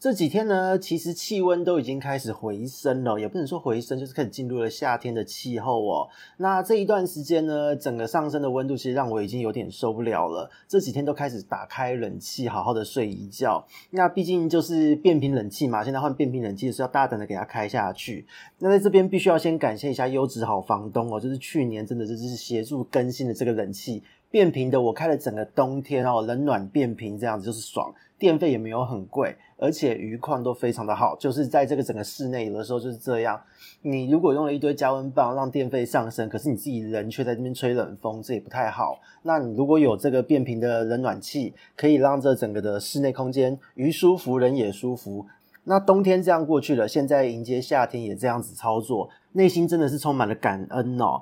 这几天呢，其实气温都已经开始回升了，也不能说回升，就是开始进入了夏天的气候哦。那这一段时间呢，整个上升的温度其实让我已经有点受不了了。这几天都开始打开冷气，好好的睡一觉。那毕竟就是变频冷气嘛，现在换变频冷气的时候要大胆的给它开下去。那在这边必须要先感谢一下优质好房东哦，就是去年真的就是协助更新的这个冷气。变频的，我开了整个冬天哦，冷暖变频这样子就是爽，电费也没有很贵，而且鱼况都非常的好，就是在这个整个室内有的时候就是这样，你如果用了一堆加温棒让电费上升，可是你自己人却在这边吹冷风，这也不太好。那你如果有这个变频的冷暖气，可以让这整个的室内空间鱼舒服，人也舒服。那冬天这样过去了，现在迎接夏天也这样子操作，内心真的是充满了感恩哦。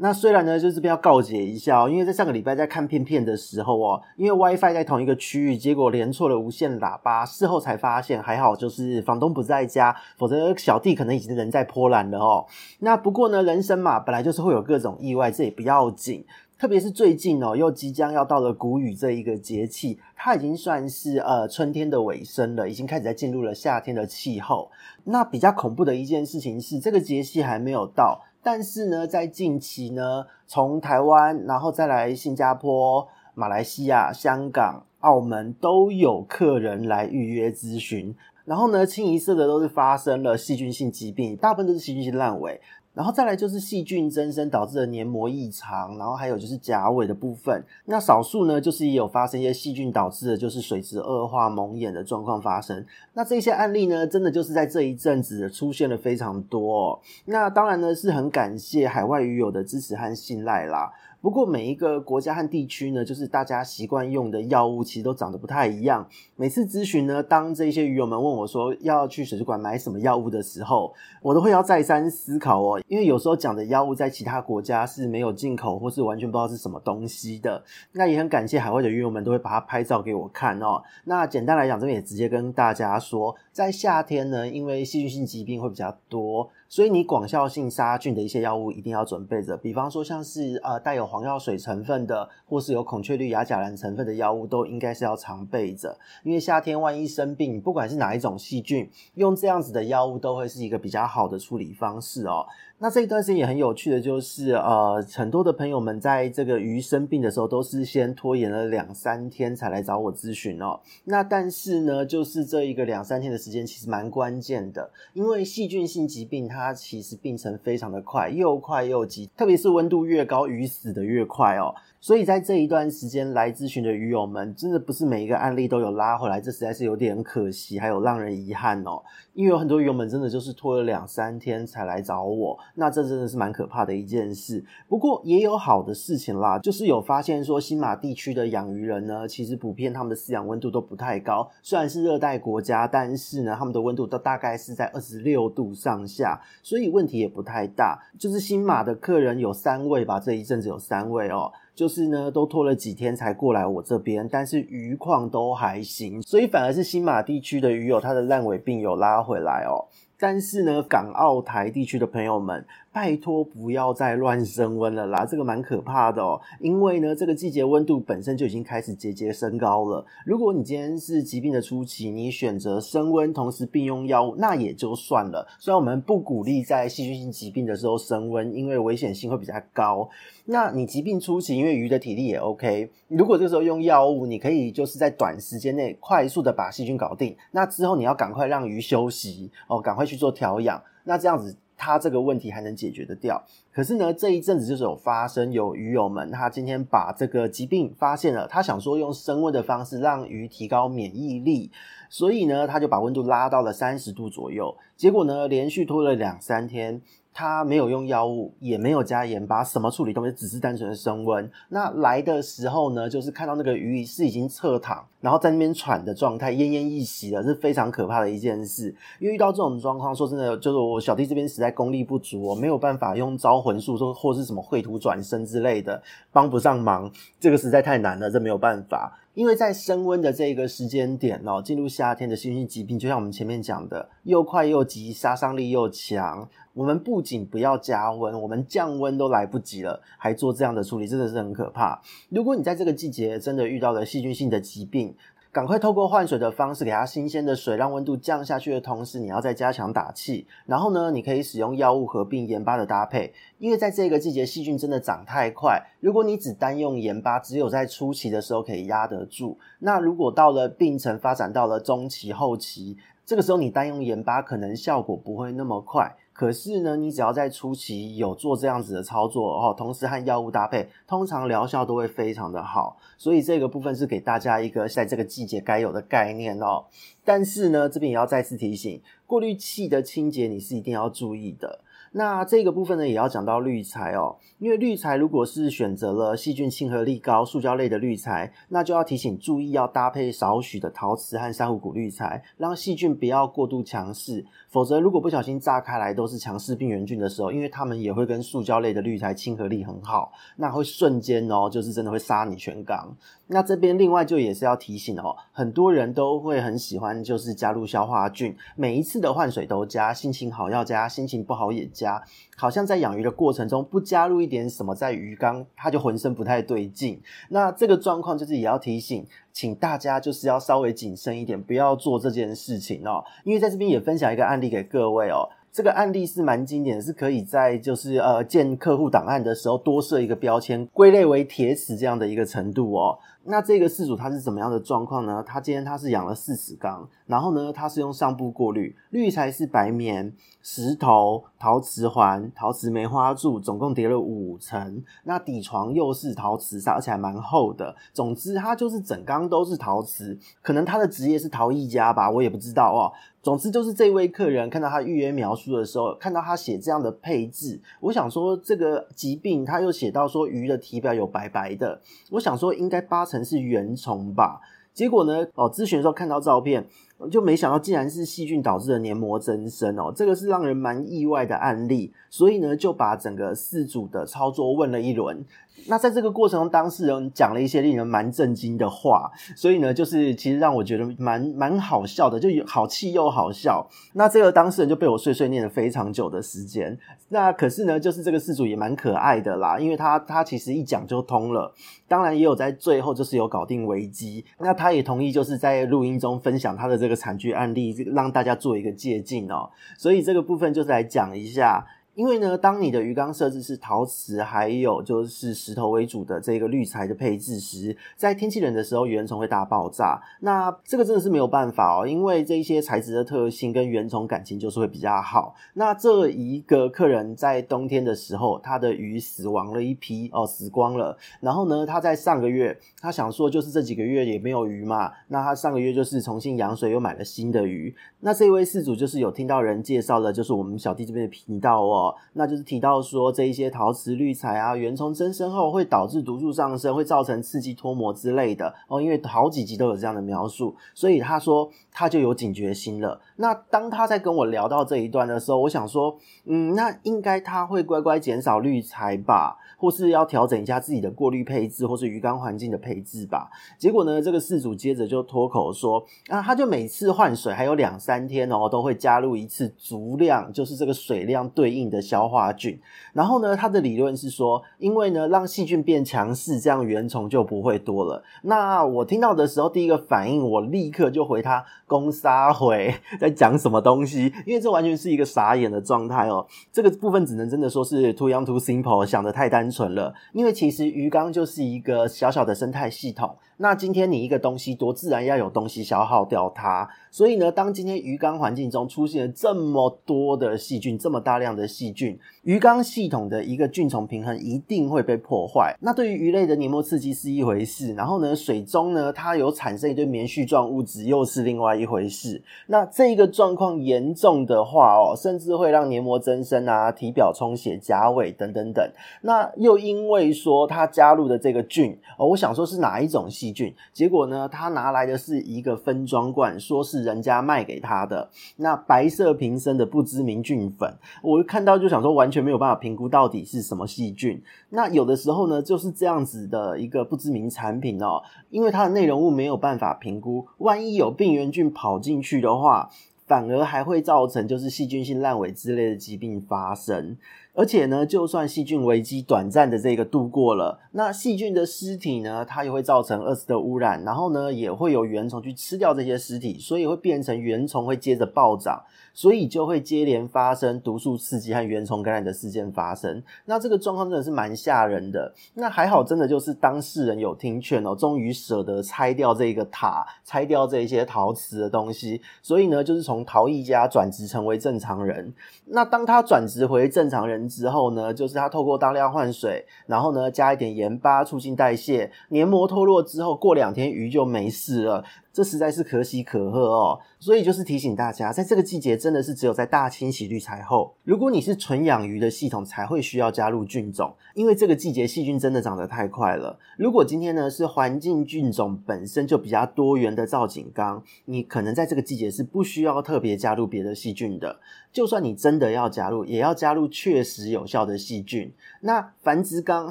那虽然呢，就这边要告解一下哦，因为在上个礼拜在看片片的时候哦，因为 WiFi 在同一个区域，结果连错了无线喇叭，事后才发现还好，就是房东不在家，否则小弟可能已经人在波兰了哦。那不过呢，人生嘛，本来就是会有各种意外，这也不要紧。特别是最近哦，又即将要到了谷雨这一个节气，它已经算是呃春天的尾声了，已经开始在进入了夏天的气候。那比较恐怖的一件事情是，这个节气还没有到。但是呢，在近期呢，从台湾，然后再来新加坡、马来西亚、香港、澳门都有客人来预约咨询，然后呢，清一色的都是发生了细菌性疾病，大部分都是细菌性烂尾。然后再来就是细菌增生导致的黏膜异常，然后还有就是甲尾的部分。那少数呢，就是也有发生一些细菌导致的，就是水质恶化、蒙眼的状况发生。那这些案例呢，真的就是在这一阵子出现了非常多。那当然呢，是很感谢海外鱼友的支持和信赖啦。不过每一个国家和地区呢，就是大家习惯用的药物其实都长得不太一样。每次咨询呢，当这些鱼友们问我说要去水族馆买什么药物的时候，我都会要再三思考哦，因为有时候讲的药物在其他国家是没有进口或是完全不知道是什么东西的。那也很感谢海外的鱼友们都会把它拍照给我看哦。那简单来讲，这边也直接跟大家说，在夏天呢，因为细菌性疾病会比较多。所以你广效性杀菌的一些药物一定要准备着，比方说像是呃带有黄药水成分的，或是有孔雀绿亚甲蓝成分的药物，都应该是要常备着。因为夏天万一生病，不管是哪一种细菌，用这样子的药物都会是一个比较好的处理方式哦。那这一段时间也很有趣的就是，呃，很多的朋友们在这个鱼生病的时候，都是先拖延了两三天才来找我咨询哦。那但是呢，就是这一个两三天的时间其实蛮关键的，因为细菌性疾病它其实病程非常的快，又快又急，特别是温度越高，鱼死的越快哦。所以在这一段时间来咨询的鱼友们，真的不是每一个案例都有拉回来，这实在是有点可惜，还有让人遗憾哦。因为有很多鱼友们真的就是拖了两三天才来找我，那这真的是蛮可怕的一件事。不过也有好的事情啦，就是有发现说新马地区的养鱼人呢，其实普遍他们的饲养温度都不太高，虽然是热带国家，但是呢，他们的温度都大概是在二十六度上下，所以问题也不太大。就是新马的客人有三位吧，这一阵子有三位哦。就是呢，都拖了几天才过来我这边，但是鱼况都还行，所以反而是新马地区的鱼友，它的烂尾病有拉回来哦。但是呢，港澳台地区的朋友们，拜托不要再乱升温了啦，这个蛮可怕的哦。因为呢，这个季节温度本身就已经开始节节升高了。如果你今天是疾病的初期，你选择升温，同时并用药物，那也就算了。虽然我们不鼓励在细菌性疾病的时候升温，因为危险性会比较高。那你疾病初期，因为鱼的体力也 OK，如果这时候用药物，你可以就是在短时间内快速的把细菌搞定。那之后你要赶快让鱼休息哦，赶快去做调养。那这样子。他这个问题还能解决得掉，可是呢，这一阵子就是有发生有鱼友们，他今天把这个疾病发现了，他想说用升温的方式让鱼提高免疫力，所以呢，他就把温度拉到了三十度左右，结果呢，连续拖了两三天，他没有用药物，也没有加盐巴，什么处理都没，只是单纯的升温。那来的时候呢，就是看到那个鱼是已经侧躺，然后在那边喘的状态，奄奄一息了，是非常可怕的一件事。因为遇到这种状况，说真的，就是我小弟这边实在功力不足，我没有办法用招魂术，说或是什么绘图转生之类的，帮不上忙。这个实在太难了，这没有办法。因为在升温的这个时间点哦，进入夏天的细菌性疾病，就像我们前面讲的，又快又急，杀伤力又强。我们不仅不要加温，我们降温都来不及了，还做这样的处理，真的是很可怕。如果你在这个季节真的遇到了细菌性的疾病，赶快透过换水的方式给它新鲜的水，让温度降下去的同时，你要再加强打气。然后呢，你可以使用药物合并盐巴的搭配，因为在这个季节细菌真的长太快。如果你只单用盐巴，只有在初期的时候可以压得住。那如果到了病程发展到了中期、后期，这个时候你单用盐巴可能效果不会那么快。可是呢，你只要在初期有做这样子的操作哦，同时和药物搭配，通常疗效都会非常的好。所以这个部分是给大家一个在这个季节该有的概念哦。但是呢，这边也要再次提醒，过滤器的清洁你是一定要注意的。那这个部分呢，也要讲到滤材哦，因为滤材如果是选择了细菌亲和力高、塑胶类的滤材，那就要提醒注意要搭配少许的陶瓷和珊瑚骨滤材，让细菌不要过度强势。否则，如果不小心炸开来都是强势病原菌的时候，因为它们也会跟塑胶类的滤材亲和力很好，那会瞬间哦，就是真的会杀你全缸。那这边另外就也是要提醒哦，很多人都会很喜欢就是加入消化菌，每一次的换水都加，心情好要加，心情不好也家，好像在养鱼的过程中不加入一点什么在鱼缸，它就浑身不太对劲。那这个状况就是也要提醒，请大家就是要稍微谨慎一点，不要做这件事情哦，因为在这边也分享一个案例给各位哦。这个案例是蛮经典的，是可以在就是呃建客户档案的时候多设一个标签，归类为铁齿这样的一个程度哦。那这个饲主他是怎么样的状况呢？他今天他是养了四十缸，然后呢，他是用上部过滤，滤材是白棉、石头、陶瓷环、陶瓷梅花柱，总共叠了五层。那底床又是陶瓷砂，而且还蛮厚的。总之，它就是整缸都是陶瓷。可能他的职业是陶艺家吧，我也不知道哦。总之，就是这位客人看到他预约描述的时候，看到他写这样的配置，我想说这个疾病他又写到说鱼的体表有白白的，我想说应该八成。是原虫吧？结果呢？哦，咨询的时候看到照片，就没想到竟然是细菌导致的黏膜增生哦，这个是让人蛮意外的案例。所以呢，就把整个事主的操作问了一轮。那在这个过程中，当事人讲了一些令人蛮震惊的话，所以呢，就是其实让我觉得蛮蛮好笑的，就有好气又好笑。那这个当事人就被我碎碎念了非常久的时间。那可是呢，就是这个事主也蛮可爱的啦，因为他他其实一讲就通了，当然也有在最后就是有搞定危机。那他也同意就是在录音中分享他的这这个惨剧案例，这个让大家做一个借鉴哦。所以这个部分就是来讲一下。因为呢，当你的鱼缸设置是陶瓷，还有就是石头为主的这个滤材的配置时，在天气冷的时候，原虫会大爆炸。那这个真的是没有办法哦，因为这一些材质的特性跟原虫感情就是会比较好。那这一个客人在冬天的时候，他的鱼死亡了一批哦，死光了。然后呢，他在上个月，他想说就是这几个月也没有鱼嘛，那他上个月就是重新养水，又买了新的鱼。那这位事主就是有听到人介绍的，就是我们小弟这边的频道哦。那就是提到说，这一些陶瓷滤材啊，原虫增生后会导致毒素上升，会造成刺激脱膜之类的哦。因为好几集都有这样的描述，所以他说他就有警觉心了。那当他在跟我聊到这一段的时候，我想说，嗯，那应该他会乖乖减少滤材吧，或是要调整一下自己的过滤配置，或是鱼缸环境的配置吧。结果呢，这个事主接着就脱口说，啊，他就每次换水还有两三天哦，都会加入一次足量，就是这个水量对应的消化菌，然后呢，他的理论是说，因为呢，让细菌变强势，这样原虫就不会多了。那我听到的时候，第一个反应，我立刻就回他攻杀回在讲什么东西，因为这完全是一个傻眼的状态哦。这个部分只能真的说是 too young too simple，想的太单纯了。因为其实鱼缸就是一个小小的生态系统。那今天你一个东西多，自然要有东西消耗掉它。所以呢，当今天鱼缸环境中出现了这么多的细菌，这么大量的细菌，鱼缸系统的一个菌虫平衡一定会被破坏。那对于鱼类的黏膜刺激是一回事，然后呢，水中呢它有产生一堆棉絮状物质又是另外一回事。那这个状况严重的话哦，甚至会让黏膜增生啊、体表充血、甲尾等等等。那又因为说它加入的这个菌哦，我想说是哪一种细菌，结果呢，他拿来的是一个分装罐，说是人家卖给他的那白色瓶身的不知名菌粉，我看到就想说完全没有办法评估到底是什么细菌。那有的时候呢，就是这样子的一个不知名产品哦，因为它的内容物没有办法评估，万一有病原菌跑进去的话，反而还会造成就是细菌性烂尾之类的疾病发生。而且呢，就算细菌危机短暂的这个度过了，那细菌的尸体呢，它也会造成二次的污染，然后呢，也会有原虫去吃掉这些尸体，所以会变成原虫会接着暴涨，所以就会接连发生毒素刺激和原虫感染的事件发生。那这个状况真的是蛮吓人的。那还好，真的就是当事人有听劝哦，终于舍得拆掉这个塔，拆掉这一些陶瓷的东西，所以呢，就是从陶艺家转职成为正常人。那当他转职回正常人之后呢，就是他透过大量换水，然后呢，加一点盐巴促进代谢，黏膜脱落之后，过两天鱼就没事了。这实在是可喜可贺哦，所以就是提醒大家，在这个季节真的是只有在大清洗滤材后，如果你是纯养鱼的系统，才会需要加入菌种，因为这个季节细菌真的长得太快了。如果今天呢是环境菌种本身就比较多元的造景缸，你可能在这个季节是不需要特别加入别的细菌的。就算你真的要加入，也要加入确实有效的细菌。那繁殖缸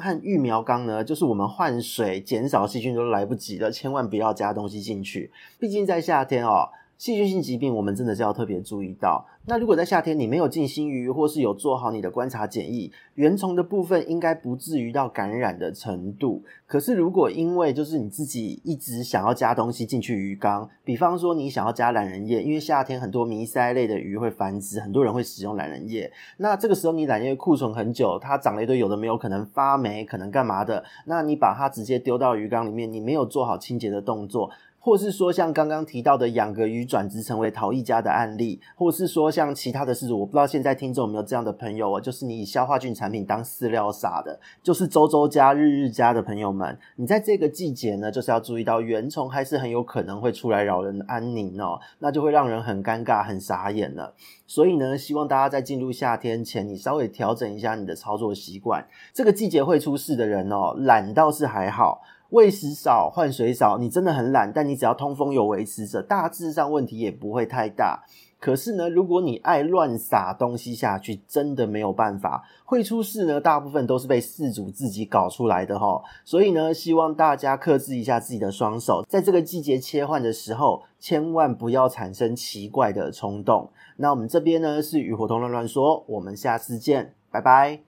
和育苗缸呢，就是我们换水减少细菌都来不及的，千万不要加东西进去。毕竟在夏天哦，细菌性疾病我们真的是要特别注意到。那如果在夏天你没有进新鱼，或是有做好你的观察检疫，原虫的部分应该不至于到感染的程度。可是如果因为就是你自己一直想要加东西进去鱼缸，比方说你想要加懒人叶，因为夏天很多迷鳃类的鱼会繁殖，很多人会使用懒人叶。那这个时候你懒人叶库存很久，它长了一堆有的没有，可能发霉，可能干嘛的？那你把它直接丢到鱼缸里面，你没有做好清洁的动作。或是说像刚刚提到的养个鱼转职成为陶艺家的案例，或是说像其他的事，我不知道现在听众有没有这样的朋友哦，就是你以消化菌产品当饲料撒的，就是周周家、日日家的朋友们，你在这个季节呢，就是要注意到原虫还是很有可能会出来扰人安宁哦，那就会让人很尴尬、很傻眼了。所以呢，希望大家在进入夏天前，你稍微调整一下你的操作习惯。这个季节会出事的人哦，懒倒是还好。喂食少、换水少，你真的很懒，但你只要通风有维持着，大致上问题也不会太大。可是呢，如果你爱乱撒东西下去，真的没有办法，会出事呢。大部分都是被饲主自己搞出来的齁。所以呢，希望大家克制一下自己的双手，在这个季节切换的时候，千万不要产生奇怪的冲动。那我们这边呢是鱼活通乱乱说，我们下次见，拜拜。